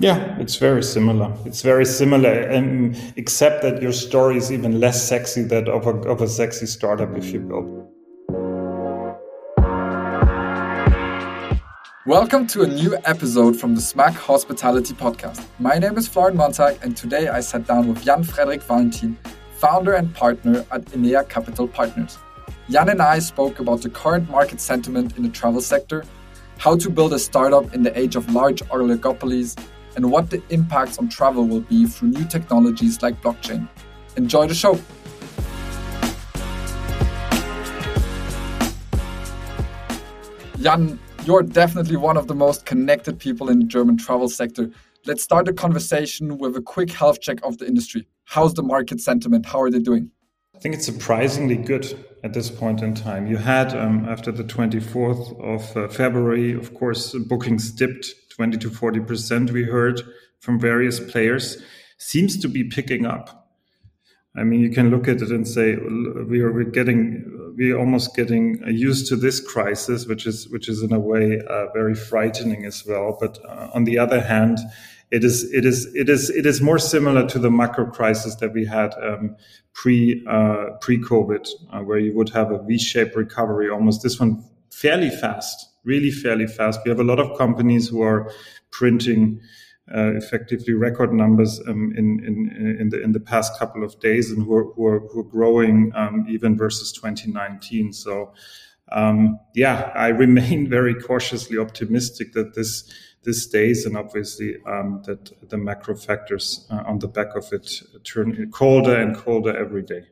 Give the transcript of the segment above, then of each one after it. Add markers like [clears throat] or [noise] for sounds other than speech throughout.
Yeah, it's very similar. It's very similar, um, except that your story is even less sexy than of a, of a sexy startup, if you will. Welcome to a new episode from the Smack Hospitality Podcast. My name is Florian Montag, and today I sat down with Jan Frederick Valentin, founder and partner at Ennea Capital Partners. Jan and I spoke about the current market sentiment in the travel sector, how to build a startup in the age of large oligopolies, and what the impacts on travel will be through new technologies like blockchain. Enjoy the show! Jan, you're definitely one of the most connected people in the German travel sector. Let's start the conversation with a quick health check of the industry. How's the market sentiment? How are they doing? I think it's surprisingly good at this point in time. You had, um, after the 24th of uh, February, of course, bookings dipped 20 to 40%, we heard from various players, seems to be picking up. I mean, you can look at it and say we are we're getting we're almost getting used to this crisis, which is which is in a way uh, very frightening as well. But uh, on the other hand, it is it is it is it is more similar to the macro crisis that we had um, pre uh, pre COVID, uh, where you would have a V-shaped recovery. Almost this one fairly fast really fairly fast. We have a lot of companies who are printing uh, effectively record numbers um, in, in, in, the, in the past couple of days and who are, who are, who are growing um, even versus 2019. So, um, yeah, I [laughs] remain very cautiously optimistic that this this stays, and obviously um, that the macro factors uh, on the back of it turn colder and colder every day.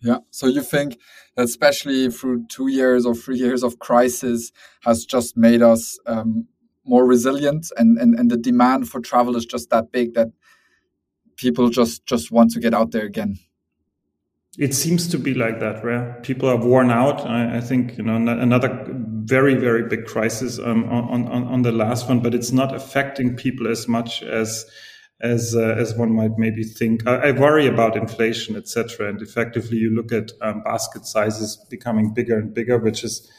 Yeah. So you think that especially through two years or three years of crisis has just made us um, more resilient and, and, and the demand for travel is just that big that people just, just want to get out there again. It seems to be like that, where people are worn out. I, I think, you know, another very, very big crisis um, on, on, on the last one, but it's not affecting people as much as as uh, as one might maybe think. I, I worry about inflation, etc. And effectively, you look at um, basket sizes becoming bigger and bigger, which is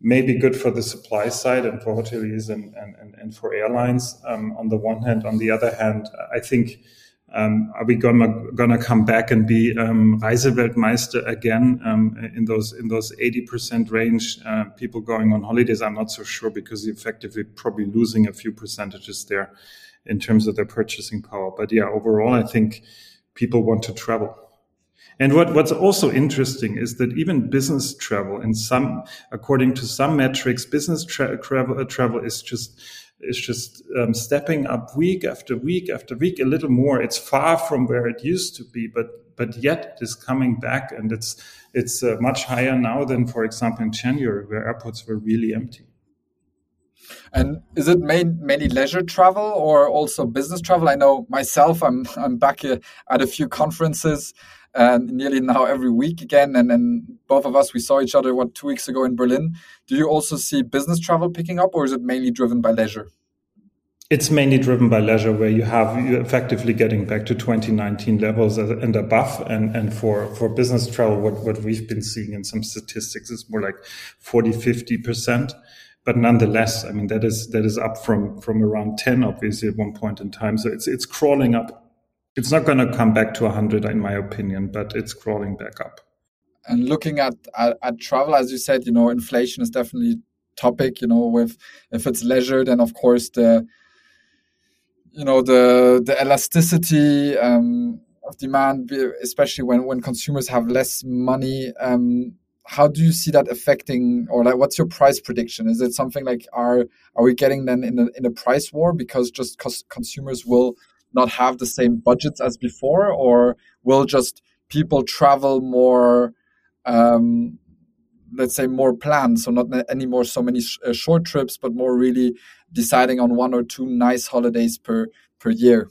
maybe good for the supply side and for hoteliers and and, and, and for airlines um, on the one hand. On the other hand, I think. Um, are we gonna gonna come back and be um, Reiseweltmeister again um, in those in those eighty percent range? Uh, people going on holidays, I'm not so sure because effectively probably losing a few percentages there in terms of their purchasing power. But yeah, overall, I think people want to travel. And what, what's also interesting is that even business travel, in some, according to some metrics, business tra- travel, uh, travel is just is just um, stepping up week after week after week a little more. It's far from where it used to be, but but yet it is coming back, and it's it's uh, much higher now than, for example, in January, where airports were really empty. And is it main, mainly leisure travel or also business travel? I know myself, I'm I'm back at a few conferences and nearly now every week again. And then both of us, we saw each other what two weeks ago in Berlin. Do you also see business travel picking up, or is it mainly driven by leisure? It's mainly driven by leisure, where you have you effectively getting back to 2019 levels and above. And, and for, for business travel, what, what we've been seeing in some statistics is more like 40, 50% but nonetheless, I mean that is that is up from from around ten, obviously at one point in time. So it's it's crawling up. It's not going to come back to hundred, in my opinion, but it's crawling back up. And looking at, at at travel, as you said, you know, inflation is definitely topic. You know, with if it's leisure, then of course the you know the the elasticity um, of demand, especially when when consumers have less money. Um, how do you see that affecting or like what's your price prediction is it something like are are we getting then in a, in a price war because just cons consumers will not have the same budgets as before or will just people travel more um, let's say more planned so not anymore so many sh uh, short trips but more really deciding on one or two nice holidays per per year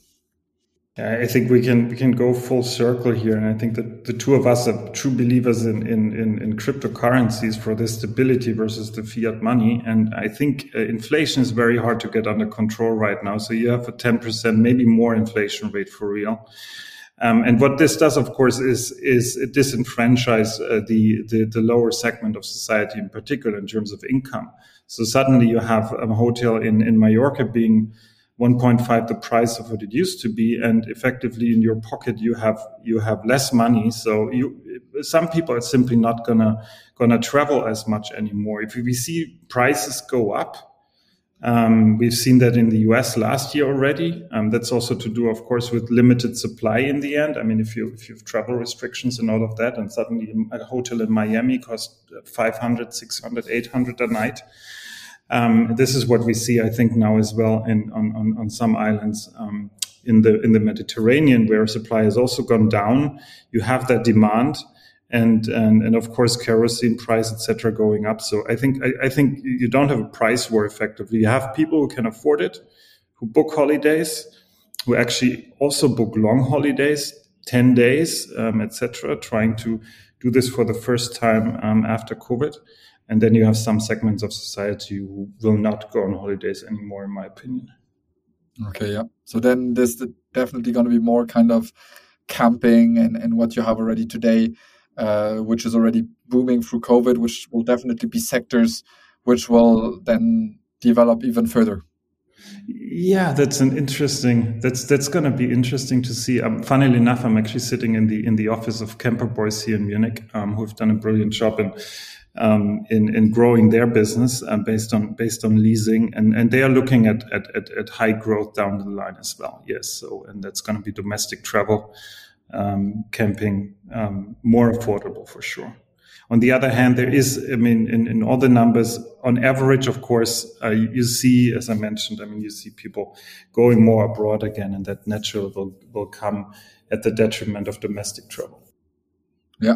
I think we can we can go full circle here, and I think that the two of us are true believers in in in, in cryptocurrencies for the stability versus the fiat money. And I think uh, inflation is very hard to get under control right now. So you have a ten percent, maybe more inflation rate for real. Um, and what this does, of course, is is disenfranchise uh, the, the the lower segment of society, in particular in terms of income. So suddenly you have a hotel in in Mallorca being 1.5 the price of what it used to be and effectively in your pocket you have you have less money so you some people are simply not gonna gonna travel as much anymore if we see prices go up um, we've seen that in the US last year already. Um, that's also to do, of course, with limited supply in the end. I mean, if you if you have travel restrictions and all of that, and suddenly a hotel in Miami costs 500, 600, 800 a night. Um, this is what we see, I think, now as well in, on, on, on some islands um, in the in the Mediterranean, where supply has also gone down. You have that demand, and and and of course kerosene price etc going up. So i think I, I, think you don't have a price war effectively. You have people who can afford it who book holidays who actually also book long holidays 10 days um, etc trying to do this for the first time um, after covid and then you have some segments of society who will not go on holidays anymore in my opinion okay yeah so then there's definitely going to be more kind of camping and, and what you have already today uh, which is already booming through COVID, which will definitely be sectors which will then develop even further. Yeah, that's an interesting. That's that's going to be interesting to see. Um, funnily enough, I'm actually sitting in the in the office of Camper Boys here in Munich, um, who've done a brilliant job in um, in in growing their business uh, based on based on leasing, and and they are looking at at at, at high growth down the line as well. Yes, so and that's going to be domestic travel um, camping um, more affordable for sure. On the other hand, there is, I mean, in, in all the numbers, on average, of course, uh, you, see, as I mentioned, I mean, you see people going more abroad again, and that naturally will, will come at the detriment of domestic travel. Yeah.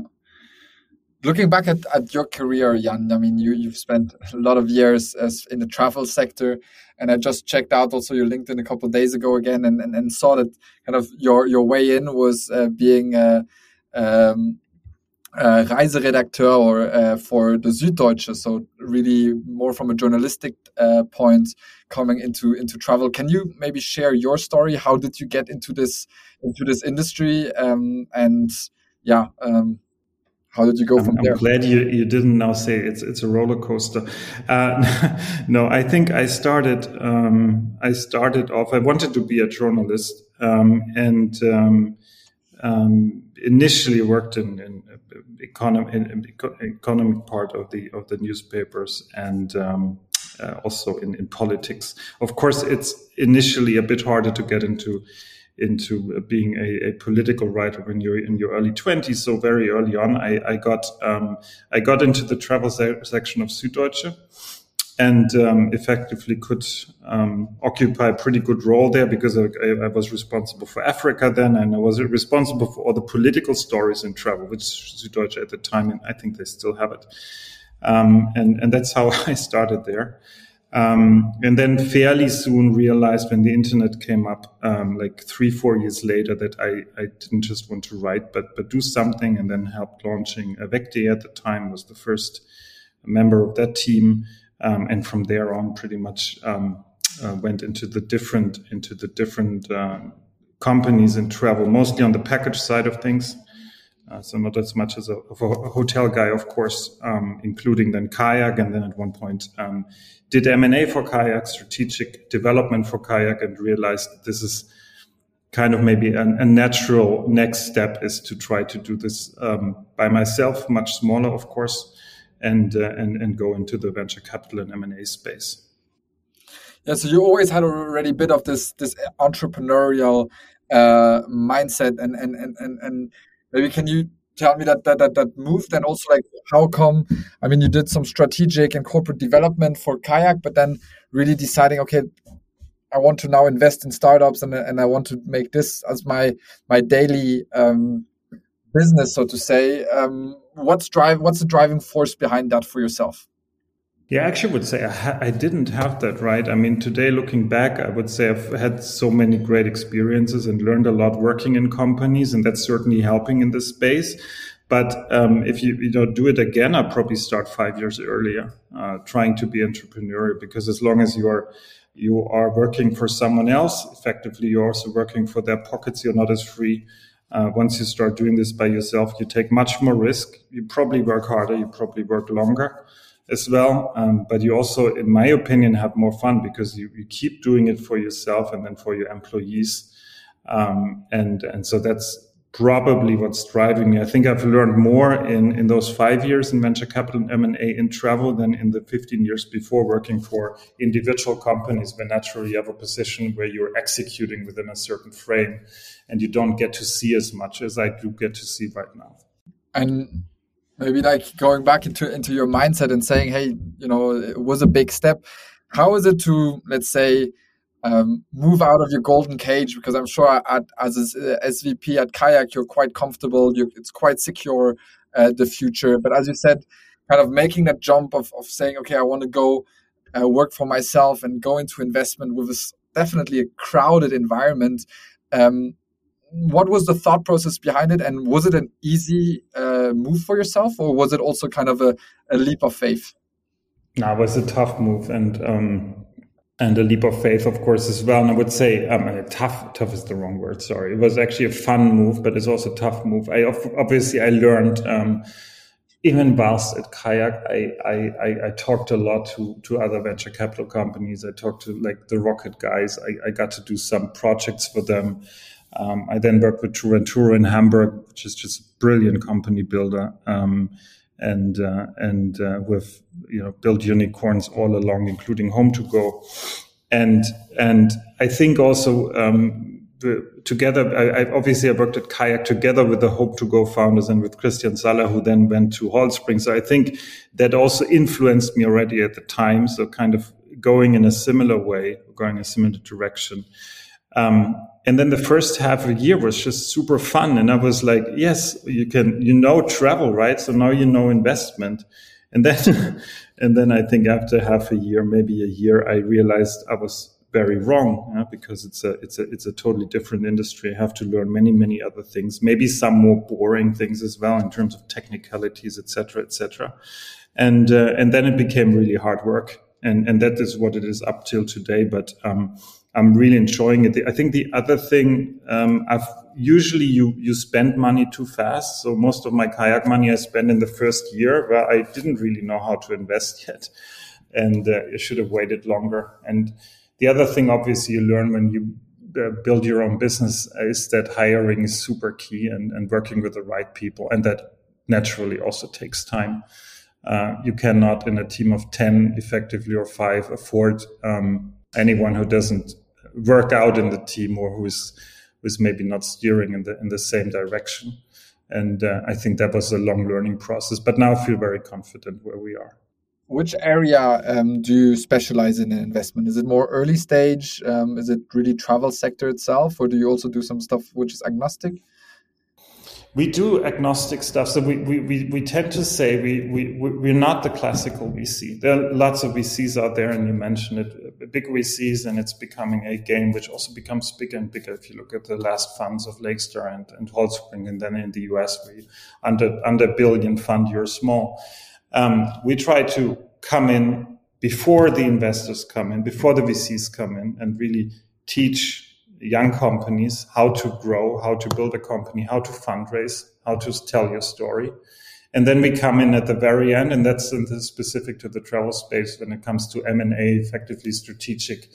Looking back at, at your career, Jan, I mean, you, you've spent a lot of years as in the travel sector. And I just checked out also your LinkedIn a couple days ago again and, and, and, saw that kind of your, your way in was uh, being a, um, a Reiseredakteur or uh, for the Süddeutsche. So really more from a journalistic uh, point coming into, into travel. Can you maybe share your story? How did you get into this, into this industry? Um, and yeah, um, how did you go from I'm, there? I'm glad you, you didn't now say it's it's a roller coaster. Uh, [laughs] no, I think I started um, I started off. I wanted to be a journalist um, and um, um initially worked in, in economic in, economic part of the of the newspapers and. Um, uh, also in, in politics. Of course, it's initially a bit harder to get into into being a, a, political writer when you're in your early 20s. So very early on, I, I got um, I got into the travel se- section of Süddeutsche and um, effectively could um, occupy a pretty good role there because I, I, was responsible for Africa then, and I was responsible for all the political stories in travel, which Süddeutsche at the time, and I think they still have it. Um, and and that's how [laughs] I started there. Um, and then fairly soon realized when the internet came up, um, like three, four years later, that I, I didn't just want to write, but but do something, and then helped launching Avecte at the time was the first member of that team, um, and from there on, pretty much um, uh, went into the different into the different um, companies and travel, mostly on the package side of things. Uh, so not as much as a, a hotel guy, of course, um, including then kayak, and then at one point um, did M&A for kayak, strategic development for kayak, and realized this is kind of maybe an, a natural next step is to try to do this um, by myself, much smaller, of course, and uh, and and go into the venture capital and M&A space. Yeah, so you always had already a bit of this this entrepreneurial uh, mindset, and and and and and maybe can you tell me that that that, that moved also like how come i mean you did some strategic and corporate development for kayak but then really deciding okay i want to now invest in startups and, and i want to make this as my my daily um, business so to say. Um, what's drive what's the driving force behind that for yourself yeah, I actually would say I, ha- I, didn't have that right. I mean, today looking back, I would say I've had so many great experiences and learned a lot working in companies, and that's certainly helping in this space. But um, if you you know do it again, I'd probably start five years earlier, uh, trying to be entrepreneurial. Because as long as you are you are working for someone else, effectively you're also working for their pockets. You're not as free. Uh, once you start doing this by yourself, you take much more risk. You probably work harder. You probably work longer as well. Um, but you also, in my opinion, have more fun because you, you keep doing it for yourself and then for your employees. Um, and, and so that's probably what's driving me. I think I've learned more in, in those five years in venture capital and M&A in travel than in the 15 years before working for individual companies where naturally you have a position where you're executing within a certain frame and you don't get to see as much as I do get to see right now. And maybe like going back into into your mindset and saying, hey, you know, it was a big step. How is it to let's say um, move out of your golden cage? Because I'm sure at, as a SVP at Kayak, you're quite comfortable. You're, it's quite secure uh, the future. But as you said, kind of making that jump of, of saying, okay, I want to go uh, work for myself and go into investment with this definitely a crowded environment. Um, what was the thought process behind it and was it an easy uh, move for yourself or was it also kind of a, a leap of faith? No it was a tough move and um, and a leap of faith of course as well. And i would say um, tough tough is the wrong word sorry. It was actually a fun move but it's also a tough move. I obviously i learned um, even whilst at kayak I, I i talked a lot to to other venture capital companies. I talked to like the rocket guys. I, I got to do some projects for them um, I then worked with True in Hamburg, which is just a brilliant company builder, um, and uh, and uh, with you know built unicorns all along, including Home to Go, and and I think also um, together, I, I, obviously I worked at Kayak together with the Home to Go founders and with Christian Saller, who then went to Holtzbrinck. So I think that also influenced me already at the time. So kind of going in a similar way, going in a similar direction. Um, and then the first half of the year was just super fun. And I was like, yes, you can, you know, travel, right? So now you know investment. And then, [laughs] and then I think after half a year, maybe a year, I realized I was very wrong yeah, because it's a, it's a, it's a totally different industry. I have to learn many, many other things, maybe some more boring things as well in terms of technicalities, etc., etc. And, uh, and then it became really hard work. And, and that is what it is up till today. But, um, I'm really enjoying it. I think the other thing, um, I've usually you you spend money too fast. So most of my kayak money I spent in the first year where I didn't really know how to invest [laughs] yet, and uh, I should have waited longer. And the other thing, obviously, you learn when you uh, build your own business is that hiring is super key and, and working with the right people, and that naturally also takes time. Uh, you cannot, in a team of ten, effectively or five, afford um, anyone who doesn't work out in the team or who's who's maybe not steering in the in the same direction. And uh, I think that was a long learning process. But now I feel very confident where we are. Which area um, do you specialize in, in investment? Is it more early stage? Um, is it really travel sector itself, or do you also do some stuff which is agnostic? We do agnostic stuff. So we, we, we, we tend to say we, we, we're not the classical VC. There are lots of VCs out there, and you mentioned it, big VCs, and it's becoming a game which also becomes bigger and bigger. If you look at the last funds of Lakestar and, and Holtzbrinck, and then in the US, you, under, under billion fund, you're small. Um, we try to come in before the investors come in, before the VCs come in, and really teach young companies how to grow, how to build a company, how to fundraise, how to tell your story. And then we come in at the very end, and that's specific to the travel space when it comes to M&A, effectively strategic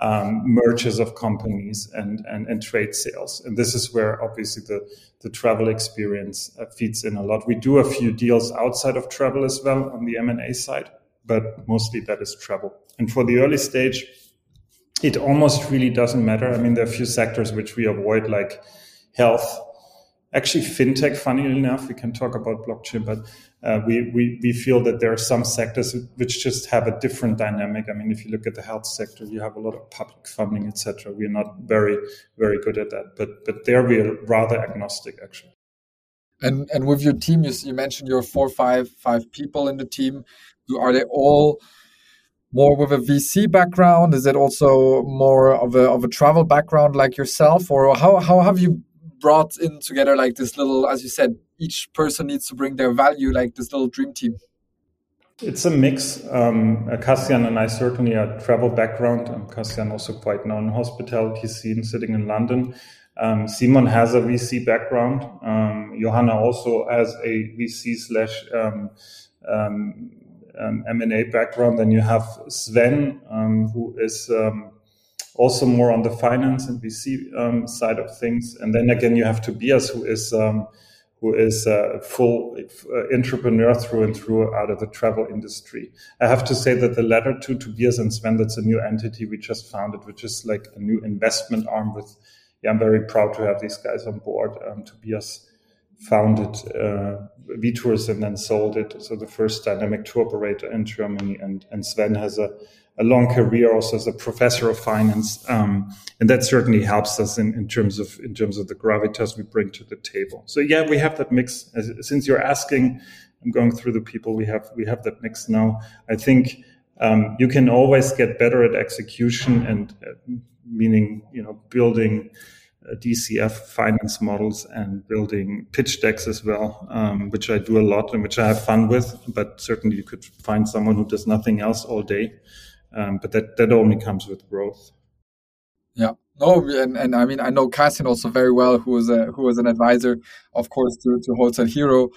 um, mergers of companies and, and, and trade sales. And this is where obviously the, the travel experience uh, feeds in a lot. We do a few deals outside of travel as well on the M&A side, but mostly that is travel. And for the early stage, it almost really doesn't matter. I mean, there are a few sectors which we avoid, like health. Actually, fintech, funnily enough, we can talk about blockchain, but uh, we, we, we feel that there are some sectors which just have a different dynamic. I mean, if you look at the health sector, you have a lot of public funding, etc. We're not very, very good at that, but but there we are rather agnostic, actually. And and with your team, you, you mentioned you're four, five, five people in the team. Are they all more with a VC background? Is it also more of a of a travel background like yourself, or how how have you brought in together like this little, as you said, each person needs to bring their value, like this little dream team? It's a mix. Um, Kassian and I certainly are travel background. Um, Kassian also quite known hospitality scene, sitting in London. Um, Simon has a VC background. Um, Johanna also has a VC slash um, um, M&A background. Then you have Sven, um, who is um, also more on the finance and VC um, side of things. And then again, you have Tobias, who is um, who is a full uh, entrepreneur through and through out of the travel industry. I have to say that the latter two, Tobias and Sven, that's a new entity we just founded, which is like a new investment arm with. Yeah, I'm very proud to have these guys on board. Um, Tobias founded uh, Vtours and then sold it. So the first dynamic tour operator in Germany, and and Sven has a a long career also as a professor of finance, um, and that certainly helps us in, in terms of in terms of the gravitas we bring to the table. So yeah, we have that mix. As, since you're asking, I'm going through the people we have. We have that mix now. I think um, you can always get better at execution and uh, meaning you know building. DCF finance models and building pitch decks as well, um, which I do a lot and which I have fun with. But certainly, you could find someone who does nothing else all day um, but that that only comes with growth. Yeah. No, and, and I mean I know Cassian also very well, who was a who was an advisor, of course, to, to Hotel Hero,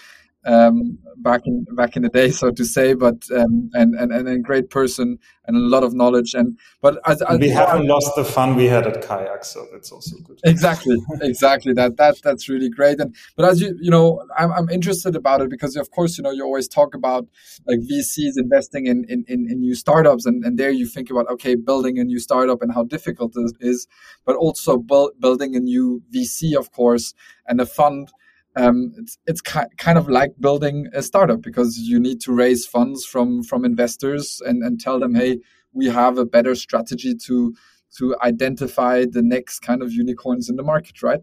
um, back in back in the day, so to say. But um, and, and and a great person and a lot of knowledge. And but as, as we haven't lost the fun we had at kayak, so that's also good. Exactly, exactly. That that that's really great. And but as you you know, I'm I'm interested about it because of course you know you always talk about like VCs investing in in, in, in new startups, and and there you think about okay, building a new startup and how difficult it is, but also bu- building a new VC, of course, and a fund um, it's it's kind of like building a startup because you need to raise funds from from investors and and tell them, hey, we have a better strategy to to identify the next kind of unicorns in the market, right?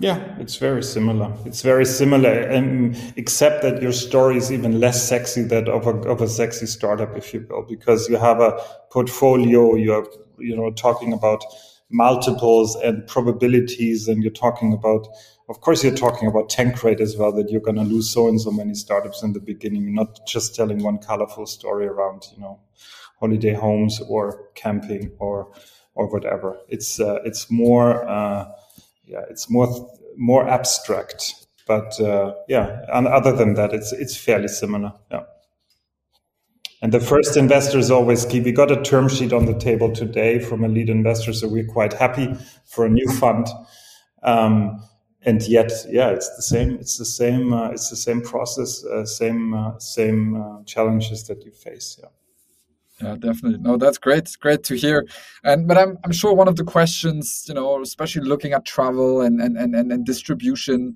Yeah, it's very similar. It's very similar, and except that your story is even less sexy than of a of a sexy startup, if you will, because you have a portfolio. You're you know talking about multiples and probabilities, and you're talking about of course you're talking about tank rate as well that you're going to lose so and so many startups in the beginning not just telling one colorful story around you know holiday homes or camping or or whatever it's uh, it's more uh, yeah it's more more abstract but uh, yeah and other than that it's it's fairly similar yeah and the first investor is always key. We got a term sheet on the table today from a lead investor, so we're quite happy for a new fund. Um, and yet, yeah, it's the same. It's the same. Uh, it's the same process. Uh, same uh, same uh, challenges that you face. Yeah. Yeah, definitely. No, that's great. It's great to hear. And but I'm I'm sure one of the questions, you know, especially looking at travel and and and, and distribution,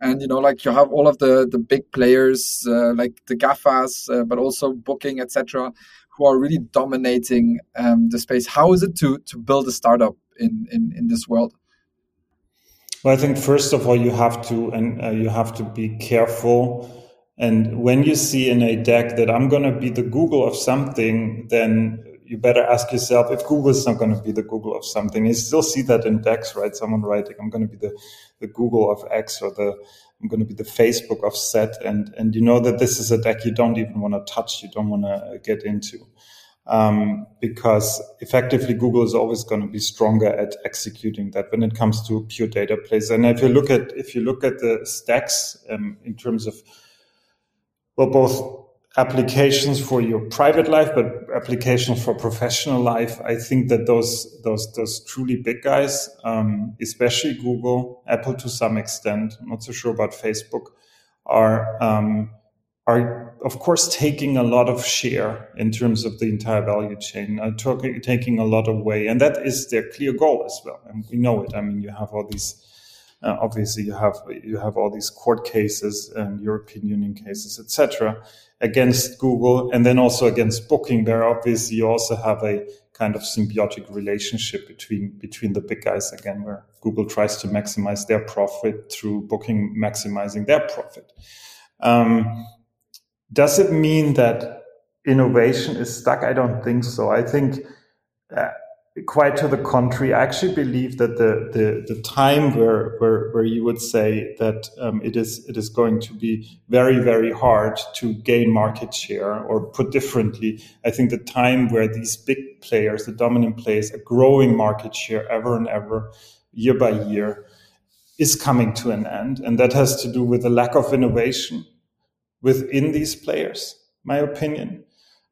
and you know, like you have all of the the big players uh, like the GAFAs, uh, but also Booking, etc., who are really dominating um, the space. How is it to to build a startup in in in this world? Well, I think first of all, you have to and uh, you have to be careful. And when you see in a deck that I'm going to be the Google of something, then you better ask yourself if Google is not going to be the Google of something. You still see that in decks, right? Someone writing, I'm going to be the, the Google of X or the I'm going to be the Facebook of Z, and and you know that this is a deck you don't even want to touch, you don't want to get into um, because effectively Google is always going to be stronger at executing that when it comes to pure data plays. And if you look at if you look at the stacks um, in terms of well, both applications for your private life, but applications for professional life, I think that those those those truly big guys, um, especially Google, Apple to some extent, not so sure about Facebook, are um, are of course taking a lot of share in terms of the entire value chain, uh, taking a lot away, and that is their clear goal as well. And we know it. I mean, you have all these. Uh, obviously, you have you have all these court cases and European Union cases, etc., against Google, and then also against Booking. Where obviously you also have a kind of symbiotic relationship between between the big guys again, where Google tries to maximize their profit through Booking maximizing their profit. Um, does it mean that innovation is stuck? I don't think so. I think uh, quite to the contrary. I actually believe that the the, the time where, where where you would say that um, it is it is going to be very very hard to gain market share, or put differently, I think the time where these big players, the dominant players, are growing market share ever and ever, year by year, is coming to an end, and that has to do with the lack of innovation within these players, my opinion.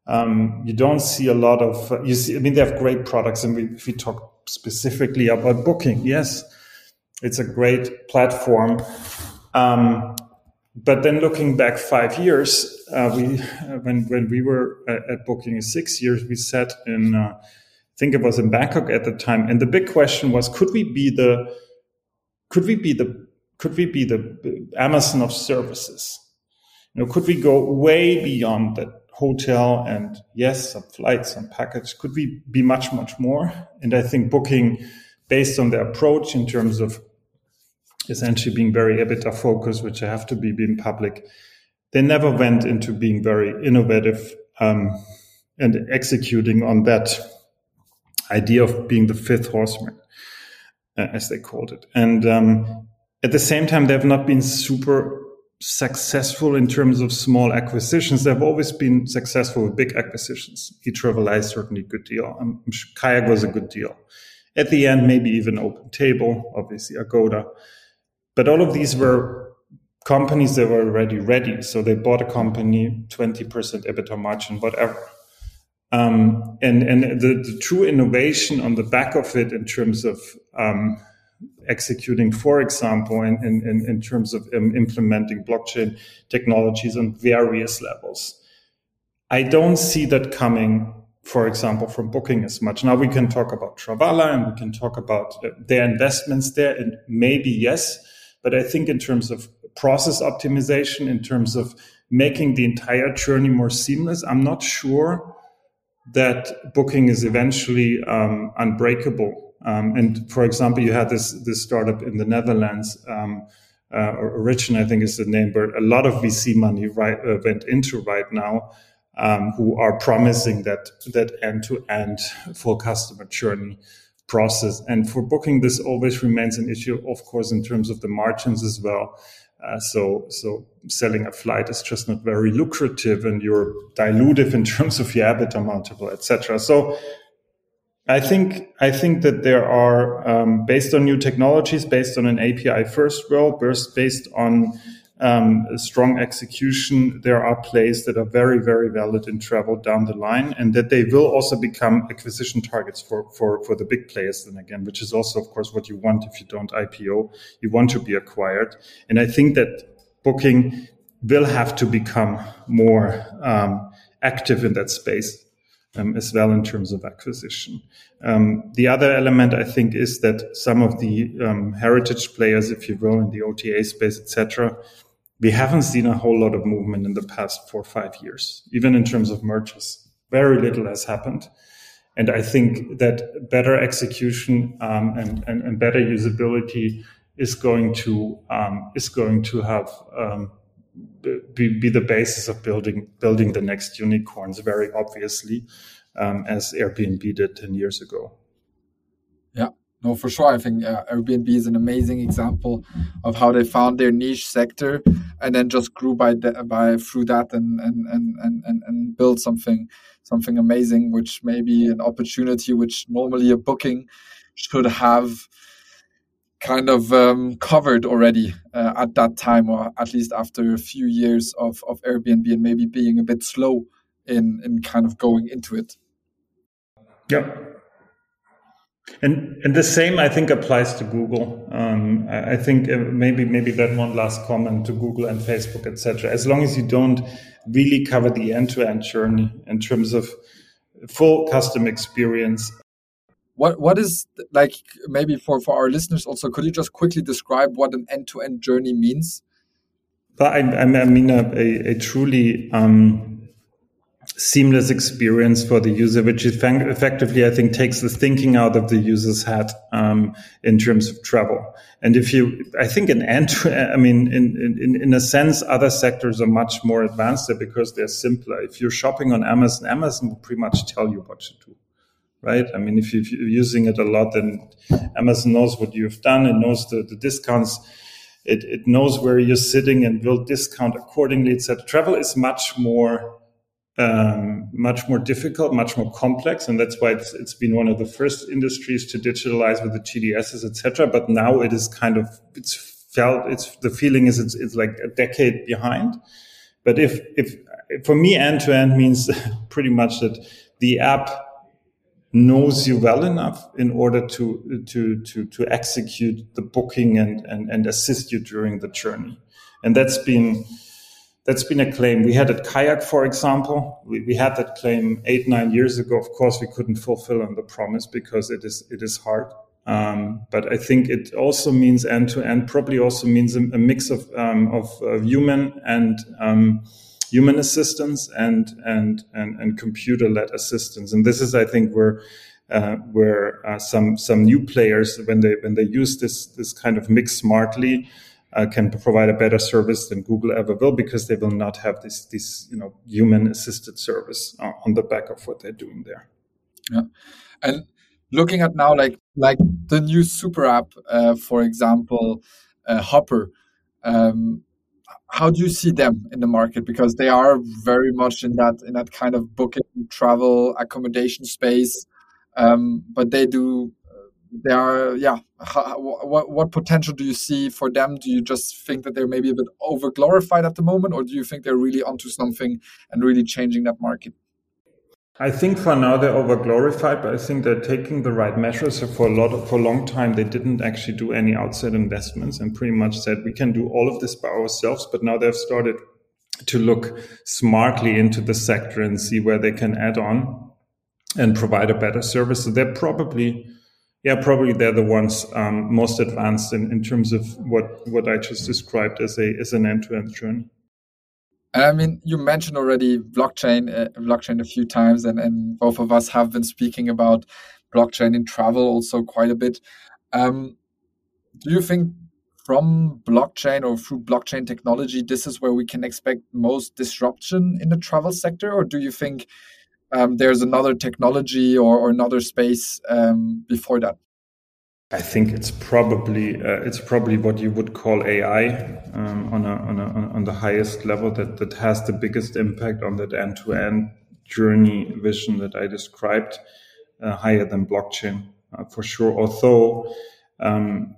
Um, you don't see a lot of uh, you see. I mean, they have great products, and we, if we talk specifically about booking, yes, it's a great platform. Um, but then looking back five years, uh, we when when we were at, at Booking six years, we sat in. Uh, I think it was in Bangkok at the time, and the big question was: Could we be the could we be the could we be the Amazon of services? You know, could we go way beyond that hotel and yes, some flights, some package? Could we be much, much more? And I think booking based on their approach in terms of essentially being very EBITDA focused, which I have to be being public, they never went into being very innovative um, and executing on that idea of being the fifth horseman, uh, as they called it. And um, at the same time, they've not been super successful in terms of small acquisitions. They've always been successful with big acquisitions. eTraveli is certainly a good deal. I'm sure Kayak was a good deal. At the end, maybe even Open Table, obviously Agoda. But all of these were companies that were already ready. So they bought a company, 20% EBITDA margin, whatever. Um, and and the, the, true innovation on the back of it in terms of um, executing, for example, in, in, in terms of um, implementing blockchain technologies on various levels. I don't see that coming, for example, from booking as much. Now we can talk about Travala and we can talk about uh, their investments there, and maybe yes, but I think in terms of process optimization, in terms of making the entire journey more seamless, I'm not sure that booking is eventually um, unbreakable um, and for example, you had this this startup in the Netherlands. Um, uh, Origin, I think is the name, but a lot of VC money right, uh, went into right now, um, who are promising that that end to end full customer journey process. And for booking, this always remains an issue, of course, in terms of the margins as well. Uh, so, so selling a flight is just not very lucrative, and you're dilutive in terms of your EBITDA multiple, etc. So, I think I think that there are um, based on new technologies, based on an API first world, based on um, strong execution, there are plays that are very very valid in travel down the line, and that they will also become acquisition targets for for for the big players. Then again, which is also of course what you want if you don't IPO, you want to be acquired, and I think that booking will have to become more um, active in that space um, as well in terms of acquisition. Um, the other element, I think, is that some of the um, heritage players, if you will, in the OTA space, etc., we haven't seen a whole lot of movement in the past four or five years, even in terms of mergers. Very little has happened. And I think that better execution um, and, and, and, better usability is going to um, is going to have um, be, be the basis of building building the next unicorns very obviously um, as airbnb did 10 years ago. Yeah. No for sure. I think uh, airbnb is an amazing example of how they found their niche sector and then just grew by the, by through that and and and and, and build something something amazing which may be an opportunity which normally a booking should have kind of um, covered already uh, at that time, or at least after a few years of, of Airbnb and maybe being a bit slow in, in kind of going into it. Yeah. And and the same I think applies to Google. Um, I, I, think uh, maybe maybe that one last comment to Google and Facebook, etc. As long as you don't really cover the end to end journey in terms of full custom experience what what is like maybe for for our listeners also could you just quickly describe what an end-to-end journey means but I, I mean a, a, truly um, seamless experience for the user, which effectively, I think, takes the thinking out of the user's head um, in terms of travel. And if you, I think, an end, [laughs] I mean, in, in in a sense, other sectors are much more advanced because they're simpler. If you're shopping on Amazon, Amazon will pretty much tell you what to do right? I mean, if, you, are using it a lot, then Amazon knows what you've done. It knows the, the discounts. It, it knows where you're sitting and will discount accordingly, etc. Travel is much more, um, much more difficult, much more complex, and that's why it's, it's been one of the first industries to digitalize with the GDSs, etc. But now it is kind of it's felt it's the feeling is it's, it's like a decade behind. But if if for me, end to end means [laughs] pretty much that the app knows you well enough in order to to to to execute the booking and and, and assist you during the journey. And that's been that's been a claim. We had at kayak for example. We, we had that claim eight nine years ago. Of course we couldn't fulfill on the promise because it is it is hard. Um, but I think it also means end to end. Probably also means a, a mix of um, of human and um, human assistance and and and, and computer led assistance. And this is, I think, where uh, where uh, some some new players, when they when they use this this kind of mix smartly, uh, can provide a better service than Google ever will because they will not have this this you know human assisted service uh, on the back of what they're doing there. Yeah, and looking at now like like the new super app, uh, for example, uh, Hopper. Um, how do you see them in the market? Because they are very much in that in that kind of booking travel accommodation space. Um, but they do they are yeah. What, what potential do you see for them? Do you just think that they're maybe a bit over glorified at the moment or do you think they're really onto something and really changing that market I think for now they're overglorified, but I think they're taking the right measures. So for a lot of, for a long time, they didn't actually do any outside investments and pretty much said we can do all of this by ourselves. But now they've started to look smartly into the sector and see where they can add on and provide a better service. So they're probably, yeah, probably they're the ones um, most advanced in, in terms of what what I just described as a as an end to end journey. I mean, you mentioned already blockchain, uh, blockchain a few times, and, and both of us have been speaking about blockchain in travel also quite a bit. Um, do you think from blockchain or through blockchain technology, this is where we can expect most disruption in the travel sector? Or do you think um, there's another technology or, or another space um, before that? I think it's probably uh, it's probably what you would call AI um, on, a, on, a, on the highest level that that has the biggest impact on that end to end journey vision that I described, uh, higher than blockchain uh, for sure. Although um,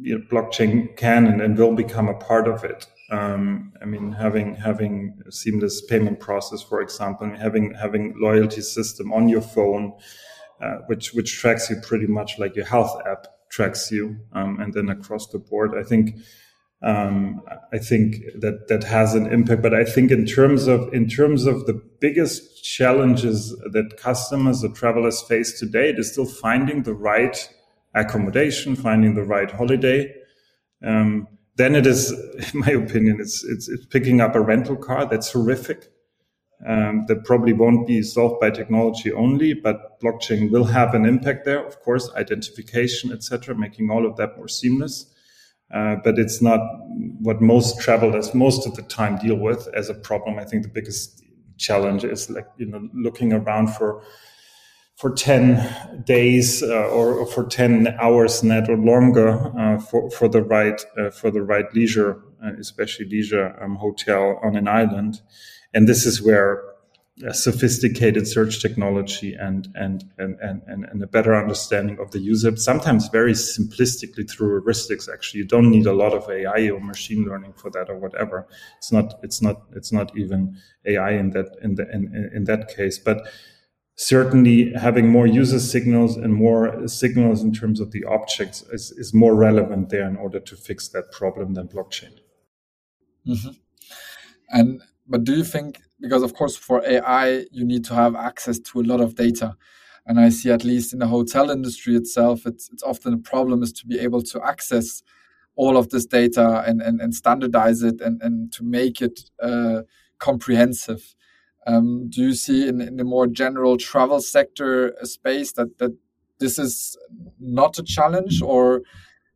you know, blockchain can and, and, will become a part of it. Um, I mean, having having seamless payment process, for example, having having loyalty system on your phone uh, which which tracks you pretty much like your health app tracks you, um, and then across the board. I think um, I think that that has an impact. But I think in terms of in terms of the biggest challenges that customers or travelers face today, it is still finding the right accommodation, finding the right holiday. Um, then it is, [laughs] in my opinion, it's, it's, it's picking up a rental car. That's horrific um, that probably won't be solved by technology only, but blockchain will have an impact there. Of course, identification, etc., making all of that more seamless. Uh, but it's not what most travelers most of the time deal with as a problem. I think the biggest challenge is like you know looking around for for 10 days uh, or, or, for 10 hours net or longer uh, for, for the right uh, for the right leisure uh, especially leisure um, hotel on an island and this is where sophisticated search technology and, and, and, and, and a better understanding of the user, sometimes very simplistically through heuristics. Actually, you don't need a lot of AI or machine learning for that or whatever. It's not, it's not, it's not even AI in that, in the, in, in that case, but certainly having more user signals and more signals in terms of the objects is, is more relevant there in order to fix that problem than blockchain. Mm-hmm. And but do you think because of course for ai you need to have access to a lot of data. And i see at least in the hotel industry itself it's, it's often a problem is to be able to access all of this data and, and, and standardize it and, and to make it uh, comprehensive. Um, do you see in, in the more general travel sector space that, that this is not a challenge or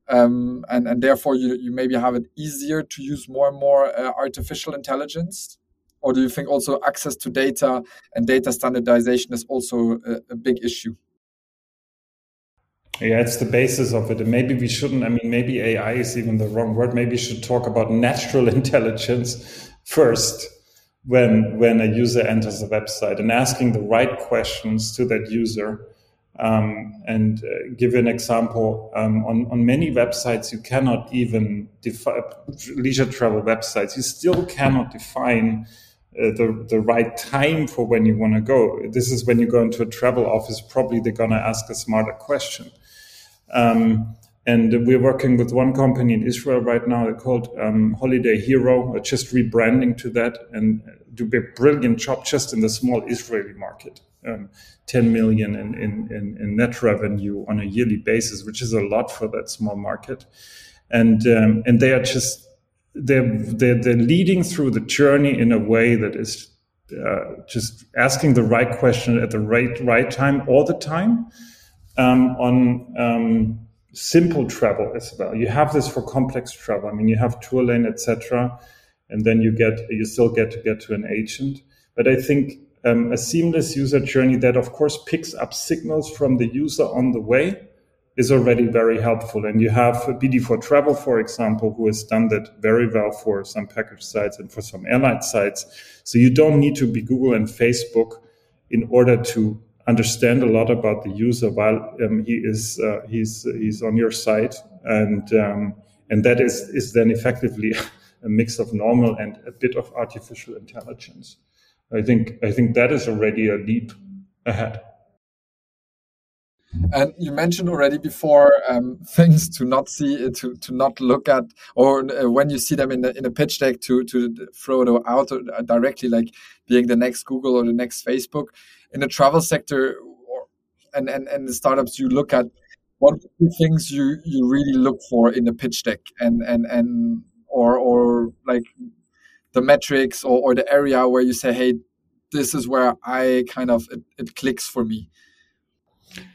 um, and and therefore you you maybe have it easier to use more and more uh, artificial intelligence or do you think also access to data and data standardization is also a, a big issue yeah, it's the basis of it. And maybe we shouldn't, I mean, maybe AI is even the wrong word. Maybe we should talk about natural [laughs] intelligence first when, when a user enters a website and asking the right questions to that user um, and uh, give an example, um, on, on many websites, you cannot even define leisure travel websites. You still cannot define uh, the the right time for when you want to go. This is when you go into a travel office. Probably they're gonna ask a smarter question. Um, and we're working with one company in Israel right now. Called um, Holiday Hero, just rebranding to that and do a brilliant job just in the small Israeli market. Um, 10 million in, in, in, in, net revenue on a yearly basis, which is a lot for that small market. And, um, and they are just they're, they're, they're leading through the journey in a way that is uh, just asking the right question at the right right time all the time um, on um, simple travel as well. You have this for complex travel. I mean, you have Tourlane, etc., and then you get you still get to get to an agent. But I think um, a seamless user journey that, of course, picks up signals from the user on the way is already very helpful. And you have BD4 Travel, for example, who has done that very well for some package sites and for some airline sites. So you don't need to be Google and Facebook in order to understand a lot about the user while um, he is uh, he's he's on your site, and um, and that is is then effectively [laughs] a mix of normal and a bit of artificial intelligence. I think I think that is already a leap ahead. And you mentioned already before um, [laughs] things to not see, uh, to to not look at, or uh, when you see them in a, in a pitch deck, to to throw it out uh, directly, like being the next Google or the next Facebook. In the travel sector, or, and and and the startups, you look at what things you you really look for in the pitch deck, and and and or or like the metrics or, or the area where you say, hey, this is where I kind of it, it clicks for me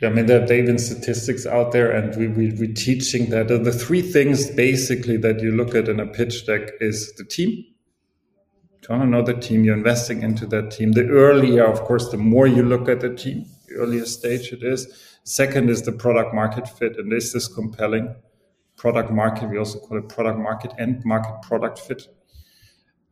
yeah, I mean, there are even statistics out there, and we, we, we're teaching that the three things basically that you look at in a pitch deck is the team. You want to know the team, you're investing into that team. The earlier, of course, the more you look at the team, the earlier stage it is. Second is the product market fit, and this is this compelling? Product market, we also call it product market and market product fit.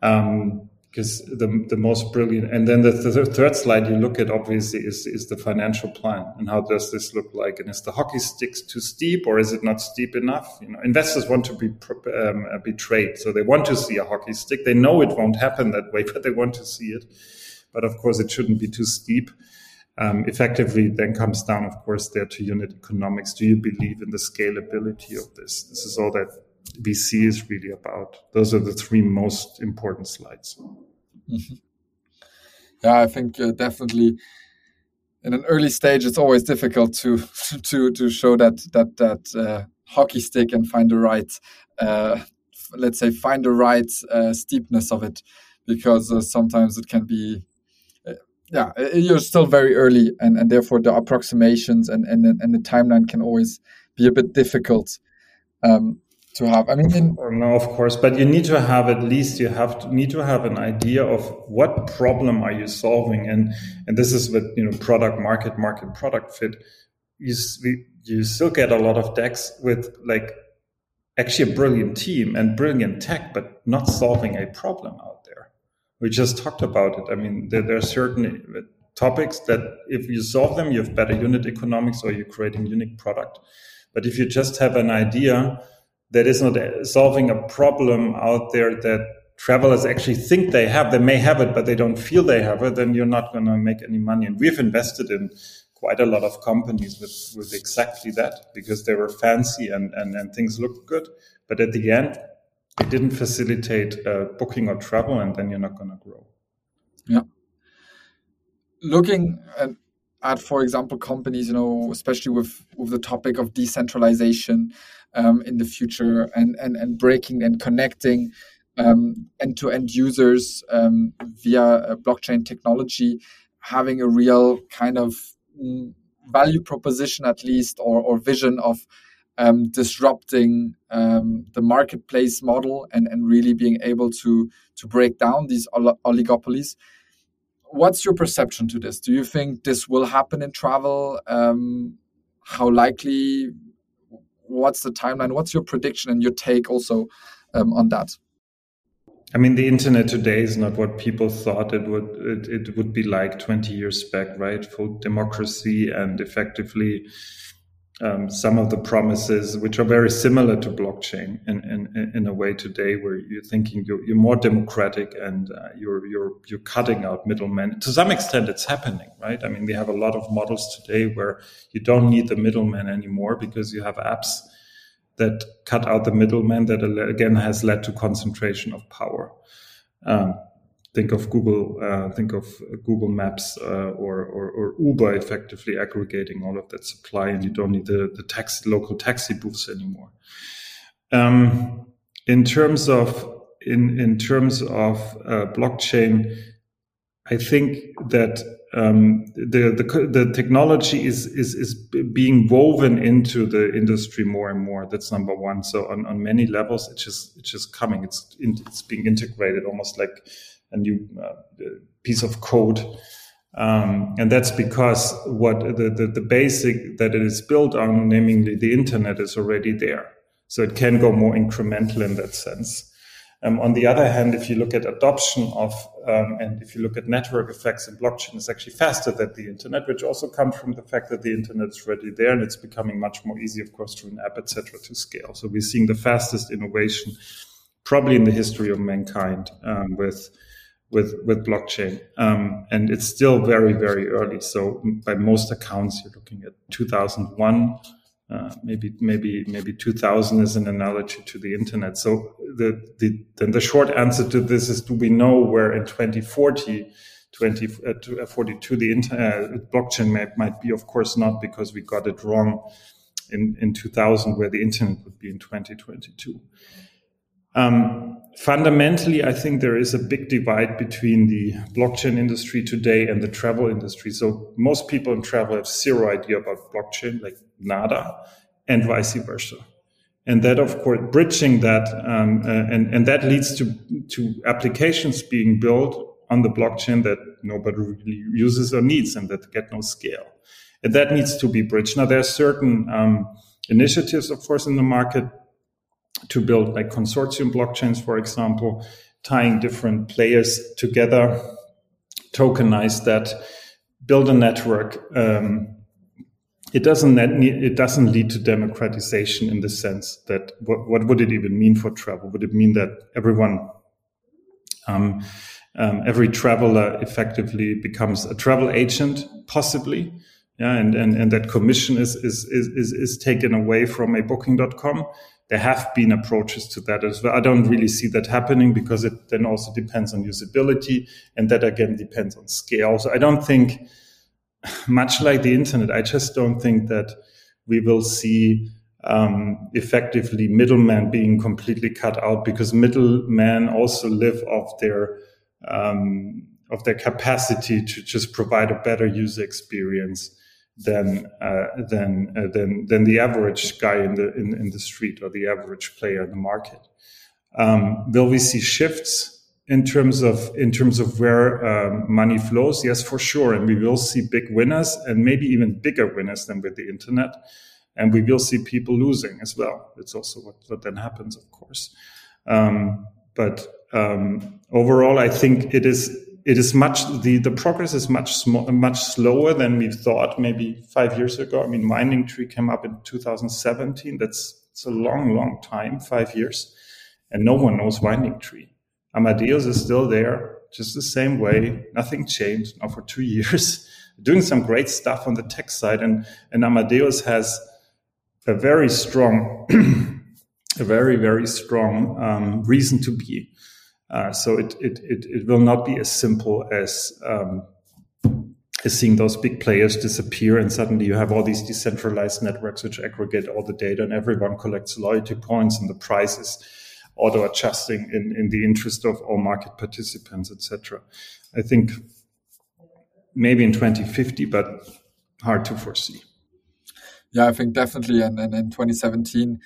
Um, because the, the most brilliant and then the, the, third slide you look at obviously is, is the financial plan and how does this look like? And is the hockey sticks too steep or is it not steep enough? You know investors want to be um, uh, betrayed. So they want to see a hockey stick. They know it won't happen that way [laughs] but they want to see it. But of course it shouldn't be too steep. Um, effectively then comes down of course there to unit economics. Do you believe in the scalability of this? This is all that VC is really about. Those are the three most important slides. Mm-hmm. Yeah, I think uh, definitely in an early stage, it's always difficult to [laughs] to to show that that that uh, hockey stick and find the right, uh, let's say, find the right uh, steepness of it, because uh, sometimes it can be. Uh, yeah, you're still very early, and, and therefore the approximations and, and and the timeline can always be a bit difficult. Um, to have. I mean, in- no, of course, but you need to have at least you have to need to have an idea of what problem are you solving, and and this is with you know product market market product fit. You you still get a lot of decks with like actually a brilliant team and brilliant tech, but not solving a problem out there. We just talked about it. I mean, there, there are certain uh, topics that if you solve them, you have better unit economics or you're creating unique product. But if you just have an idea that is not solving a problem out there that travelers actually think they have. They may have it, but they don't feel they have it. Then you're not going to make any money. And we've invested in quite a lot of companies with, with exactly that because they were fancy and, and, and things looked good. But at the end, it didn't facilitate uh, booking or travel, and then you're not going to grow. Yeah. Looking at, at, for example, companies, you know, especially with, with the topic of decentralization, um, in the future and, and, and breaking and connecting um, end-to-end users um, via blockchain technology, having a real kind of mm, value proposition at least or, or vision of um, disrupting um, the marketplace model and, and really being able to to break down these oligopolies. What's your perception to this? Do you think this will happen in travel? Um, how likely what's the timeline? What's your prediction and your take also um, on that? I mean, the internet today is not what people thought it would. It, it would be like 20 years back, right? Full democracy and effectively um, some of the promises, which are very similar to blockchain in, in, in a way today, where you're thinking you're, you're more democratic and uh, you're, you're, you're cutting out middlemen. To some extent, it's happening, right? I mean, we have a lot of models today where you don't need the middleman anymore because you have apps that cut out the middleman that again has led to concentration of power. Um, think of Google, uh, think of Google Maps uh, or, or, or, Uber effectively aggregating all of that supply, and you don't need the, the taxi, local taxi booths anymore. Um, in terms of in in terms of uh, blockchain, I think that um, the, the the technology is is is being woven into the industry more and more. That's number one. So on, on many levels, it's just it's just coming. It's it's being integrated almost like a new uh, piece of code. Um, and that's because what the, the, the, basic that it is built on, namely the internet, is already there. So it can go more incremental in that sense. Um, on the other hand, if you look at adoption of, um, and if you look at network effects in blockchain, it's actually faster than the internet, which also comes from the fact that the internet is already there and it's becoming much more easy, of course, through an app, etc., to scale. So we're seeing the fastest innovation probably in the history of mankind um, with with with blockchain, um, and it's still very very early. So by most accounts, you're looking at 2001, uh, maybe maybe maybe 2000 is an analogy to the internet. So the the then the short answer to this is: Do we know where in 2040? 2042 uh, the inter- uh, blockchain might, might be of course not because we got it wrong in, in 2000 where the internet would be in 2022 um, fundamentally, I think there is a big divide between the blockchain industry today and the travel industry. So most people in travel have zero idea about blockchain, like nada, and vice versa. And that, of course, bridging that, um, uh, and, and that leads to, to applications being built on the blockchain that nobody really uses or needs and that get no scale. And that needs to be bridged. Now, there are certain um, initiatives, of course, in the market to build like consortium blockchains, for example, tying different players together, tokenize that, build a network. Um, it doesn't it doesn't lead to democratization in the sense that what, what would it even mean for travel? Would it mean that everyone, um, um, every traveler effectively becomes a travel agent, possibly? Yeah, and, and, and that commission is, is, is, is taken away from a booking.com there have been approaches to that as well. I don't really see that happening because it then also depends on usability, and that again depends on scale. So I don't think, [sighs] much like the internet, I just don't think that we will see um, effectively middlemen being completely cut out because middlemen also live off their um, of their capacity to just provide a better user experience than uh, than uh, than than the average guy in the in, in the street or the average player in the market. Um, will we see shifts in terms of in terms of where um, money flows? Yes, for sure, and we will see big winners and maybe even bigger winners than with the internet, and we will see people losing as well. It's also what, what then happens, of course. Um, but um, overall, I think it is it is much the the progress is much sm- much slower than we thought maybe five years ago. I mean, Winding Tree came up in 2017. That's it's a long, long time, five years, and no one knows Winding Tree. Amadeus is still there, just the same way. Nothing changed now for two [laughs] years. Doing some great stuff on the tech side, and and Amadeus has a very strong, [clears throat] a very very strong um, reason to be uh, so it, it, it, it, will not be as simple as, um, as seeing those big players disappear and suddenly you have all these decentralized networks which aggregate all the data and everyone collects loyalty points and the prices auto adjusting in, in the interest of all market participants, etc. I think maybe in 2050, but hard to foresee. Yeah, I think definitely. And, in 2017,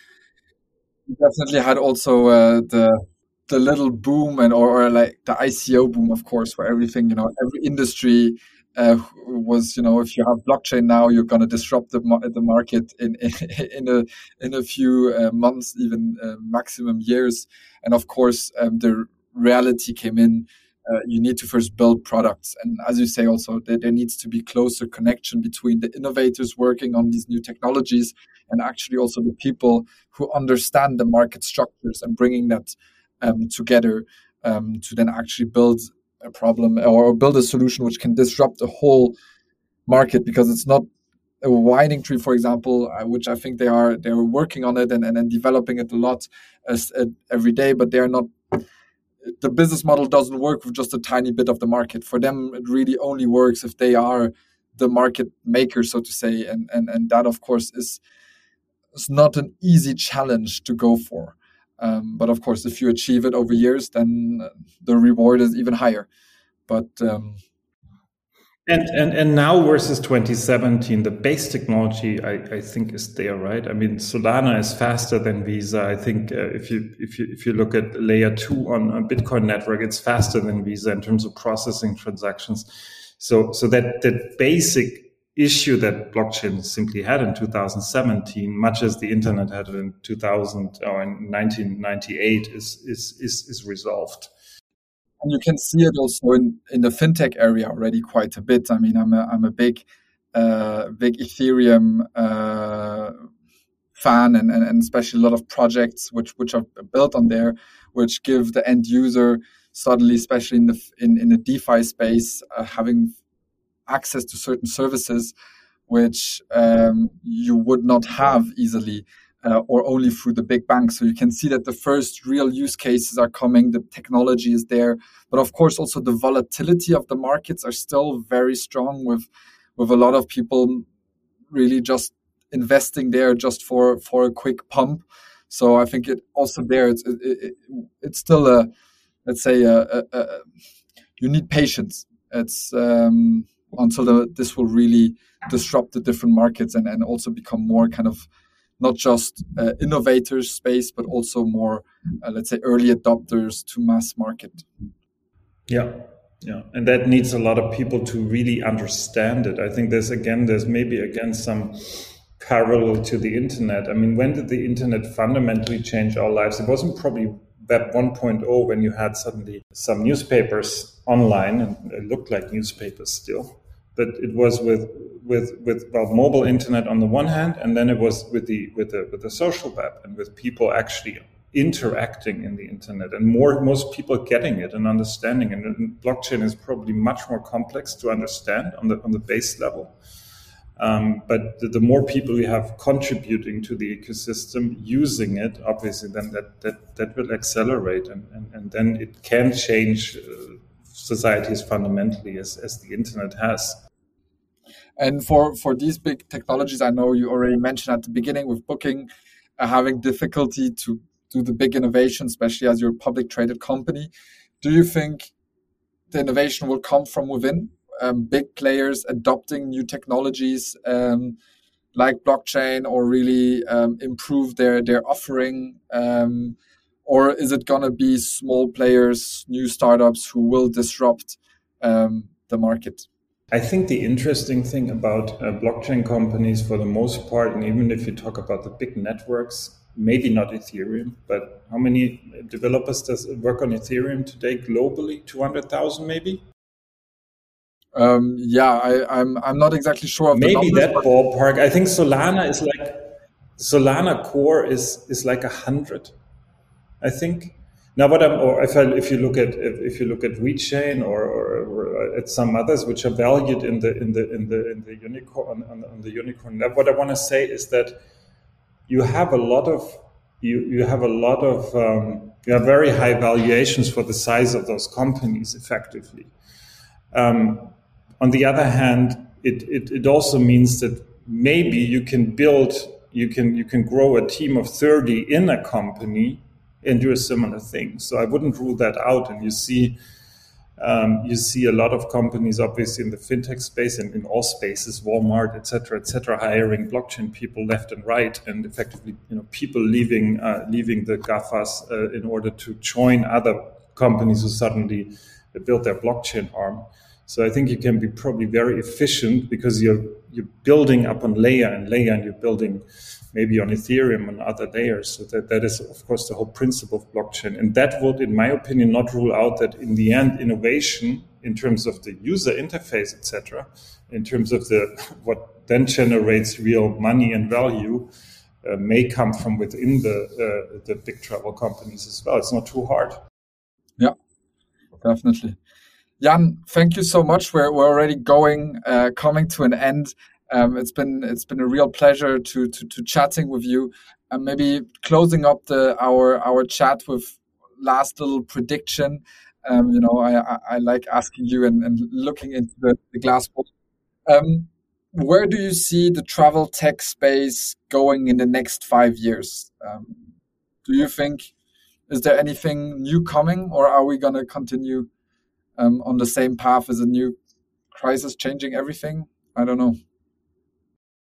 definitely had also uh, the the little boom and or, or, like the ICO boom, of course, where everything you know every industry uh, was you know if you have blockchain now, you're going to disrupt the the market in in, [laughs] in a in a few uh, months, even uh, maximum years, and of course um, the reality came in uh, you need to first build products. And as you say, also there, there, needs to be closer connection between the innovators working on these new technologies and actually also the people who understand the market structures and bringing that um, together um, to then actually build a problem or build a solution which can disrupt the whole market because it's not a winding tree, for example, uh, which I think they are they're working on it and, and, developing it a lot as, uh, every day, but they're not the business model doesn't work with just a tiny bit of the market. For them, it really only works if they are the market maker, so to say, and and and that of course is is not an easy challenge to go for. Um, but of course, if you achieve it over years, then the reward is even higher. But um, and, and and now versus 2017, the base technology I, I think is there, right? I mean, Solana is faster than Visa. I think uh, if you if you if you look at layer two on a Bitcoin network, it's faster than Visa in terms of processing transactions. So so that that basic issue that blockchain simply had in 2017, much as the internet had in 2000 or in 1998, is is is, is resolved. And you can see it also in, in the fintech area already quite a bit. I mean, I'm a, I'm a big, uh, big Ethereum uh, fan and, and, and especially a lot of projects which, which are built on there, which give the end user suddenly, especially in the, in, in the DeFi space, uh, having access to certain services which um, you would not have easily uh, or only through the big banks. So you can see that the first real use cases are coming, the technology is there, but of course also the volatility of the markets are still very strong with with a lot of people really just investing there just for for a quick pump. So I think it also there it's it, it, it's still a let's say a, a, a, you need patience. It's um, until the, this will really disrupt the different markets and, and also become more kind of not just uh, innovators space, but also more, uh, let's say, early adopters to mass market. Yeah, yeah, and that needs a lot of people to really understand it. I think there's again, there's maybe again some parallel to the internet. I mean, when did the internet fundamentally change our lives? It wasn't probably Web 1.0 point oh when you had suddenly some newspapers online and it looked like newspapers still but it was with with with well mobile internet on the one hand, and then it was with the with the with the social web and with people actually interacting in the internet and more most people getting it and understanding. And blockchain is probably much more complex to understand on the on the base level. Um, but the, the, more people you have contributing to the ecosystem using it, obviously, then that that, that will accelerate, and, and, and then it can change uh, societies fundamentally as, as the internet has. And for for these big technologies, I know you already mentioned at the beginning with booking, uh, having difficulty to do the big innovation, especially as you're a public traded company. Do you think the innovation will come from within? Um, big players adopting new technologies um, like blockchain, or really um, improve their their offering, um, or is it gonna be small players, new startups who will disrupt um, the market? I think the interesting thing about uh, blockchain companies, for the most part, and even if you talk about the big networks, maybe not Ethereum, but how many developers does work on Ethereum today globally? Two hundred thousand, maybe. Um, yeah, I, am I'm, I'm not exactly sure of maybe numbers, that ballpark. I think Solana is like Solana core is is like a hundred. I think now, what I'm, or if, I, if you look at if, if you look at VeChain or, or, or, at some others which are valued in the in the in the in the unicorn on, on the unicorn, what I want to say is that you have a lot of you you have a lot of um, you have very high valuations for the size of those companies, effectively. Um, on the other hand, it, it it also means that maybe you can build you can you can grow a team of 30 in a company and do a similar thing. So I wouldn't rule that out. And you see, um, you see a lot of companies, obviously in the fintech space and in all spaces, Walmart, et cetera, et cetera, hiring blockchain people left and right, and effectively, you know, people leaving uh, leaving the GAFAs uh, in order to join other companies who suddenly build their blockchain arm. So I think you can be probably very efficient because you're you're building up on layer and layer, and you're building maybe on Ethereum and other layers. So that, that is, of course, the whole principle of blockchain. And that would, in my opinion, not rule out that in the end, innovation in terms of the user interface, etc., in terms of the [laughs] what then generates real money and value, uh, may come from within the uh, the big travel companies as well. It's not too hard. Yeah, definitely. Jan, thank you so much. We're, we're already going, uh, coming to an end. Um, it's been it's been a real pleasure to to, to chatting with you. And maybe closing up the our our chat with last little prediction. Um, you know, I, I, I, like asking you and, and looking into the, the glass ball. Um, where do you see the travel tech space going in the next five years? Um, do you think is there anything new coming, or are we going to continue um, on the same path as a new crisis changing everything? I don't know.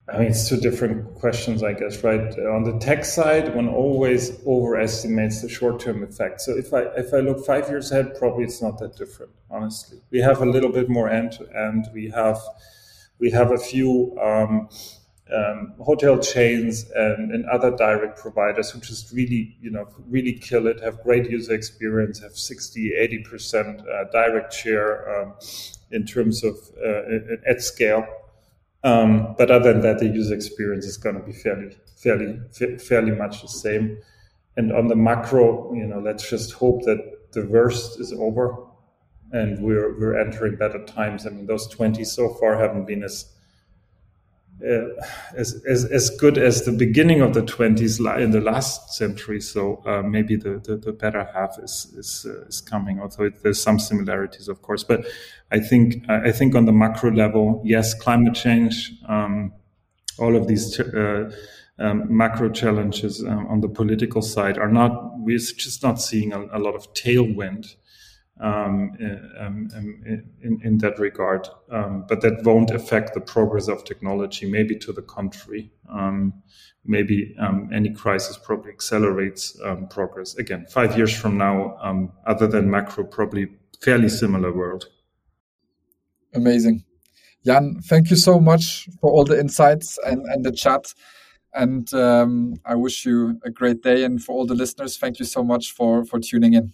I mean, it's two different questions, I guess, right? On the tech side, one always overestimates the short-term effect. So if I if I look five years ahead, probably it's not that different. Honestly, we have a little bit more end to end. We have we have a few um, um, hotel chains and, and other direct providers who just really, you know, really kill it, have great user experience, have 60, 80% uh, direct share um, in terms of uh, at scale. Um, but other than that, the user experience is going to be fairly, fairly, fairly much the same. And on the macro, you know, let's just hope that the worst is over and we're we're entering better times. I mean, those 20 so far haven't been as uh, as, as, as good as the beginning of the 20s in the last century. So uh, maybe the, the, the, better half is is, uh, is coming. Although it, there's some similarities, of course. But I think I think on the macro level, yes, climate change, um, all of these. Uh, um, macro challenges um, on the political side are not we're just not seeing a, a lot of tailwind um, um, um, in, in that regard. Um, but that won't affect the progress of technology, maybe to the contrary. Um, maybe um, any crisis probably accelerates progress. Again, five years from now, other than macro, probably fairly similar world. Amazing. Jan, thank you so much for all the insights and, and the chat. And I wish you a great day. And for all the listeners, thank you so much for, for tuning in.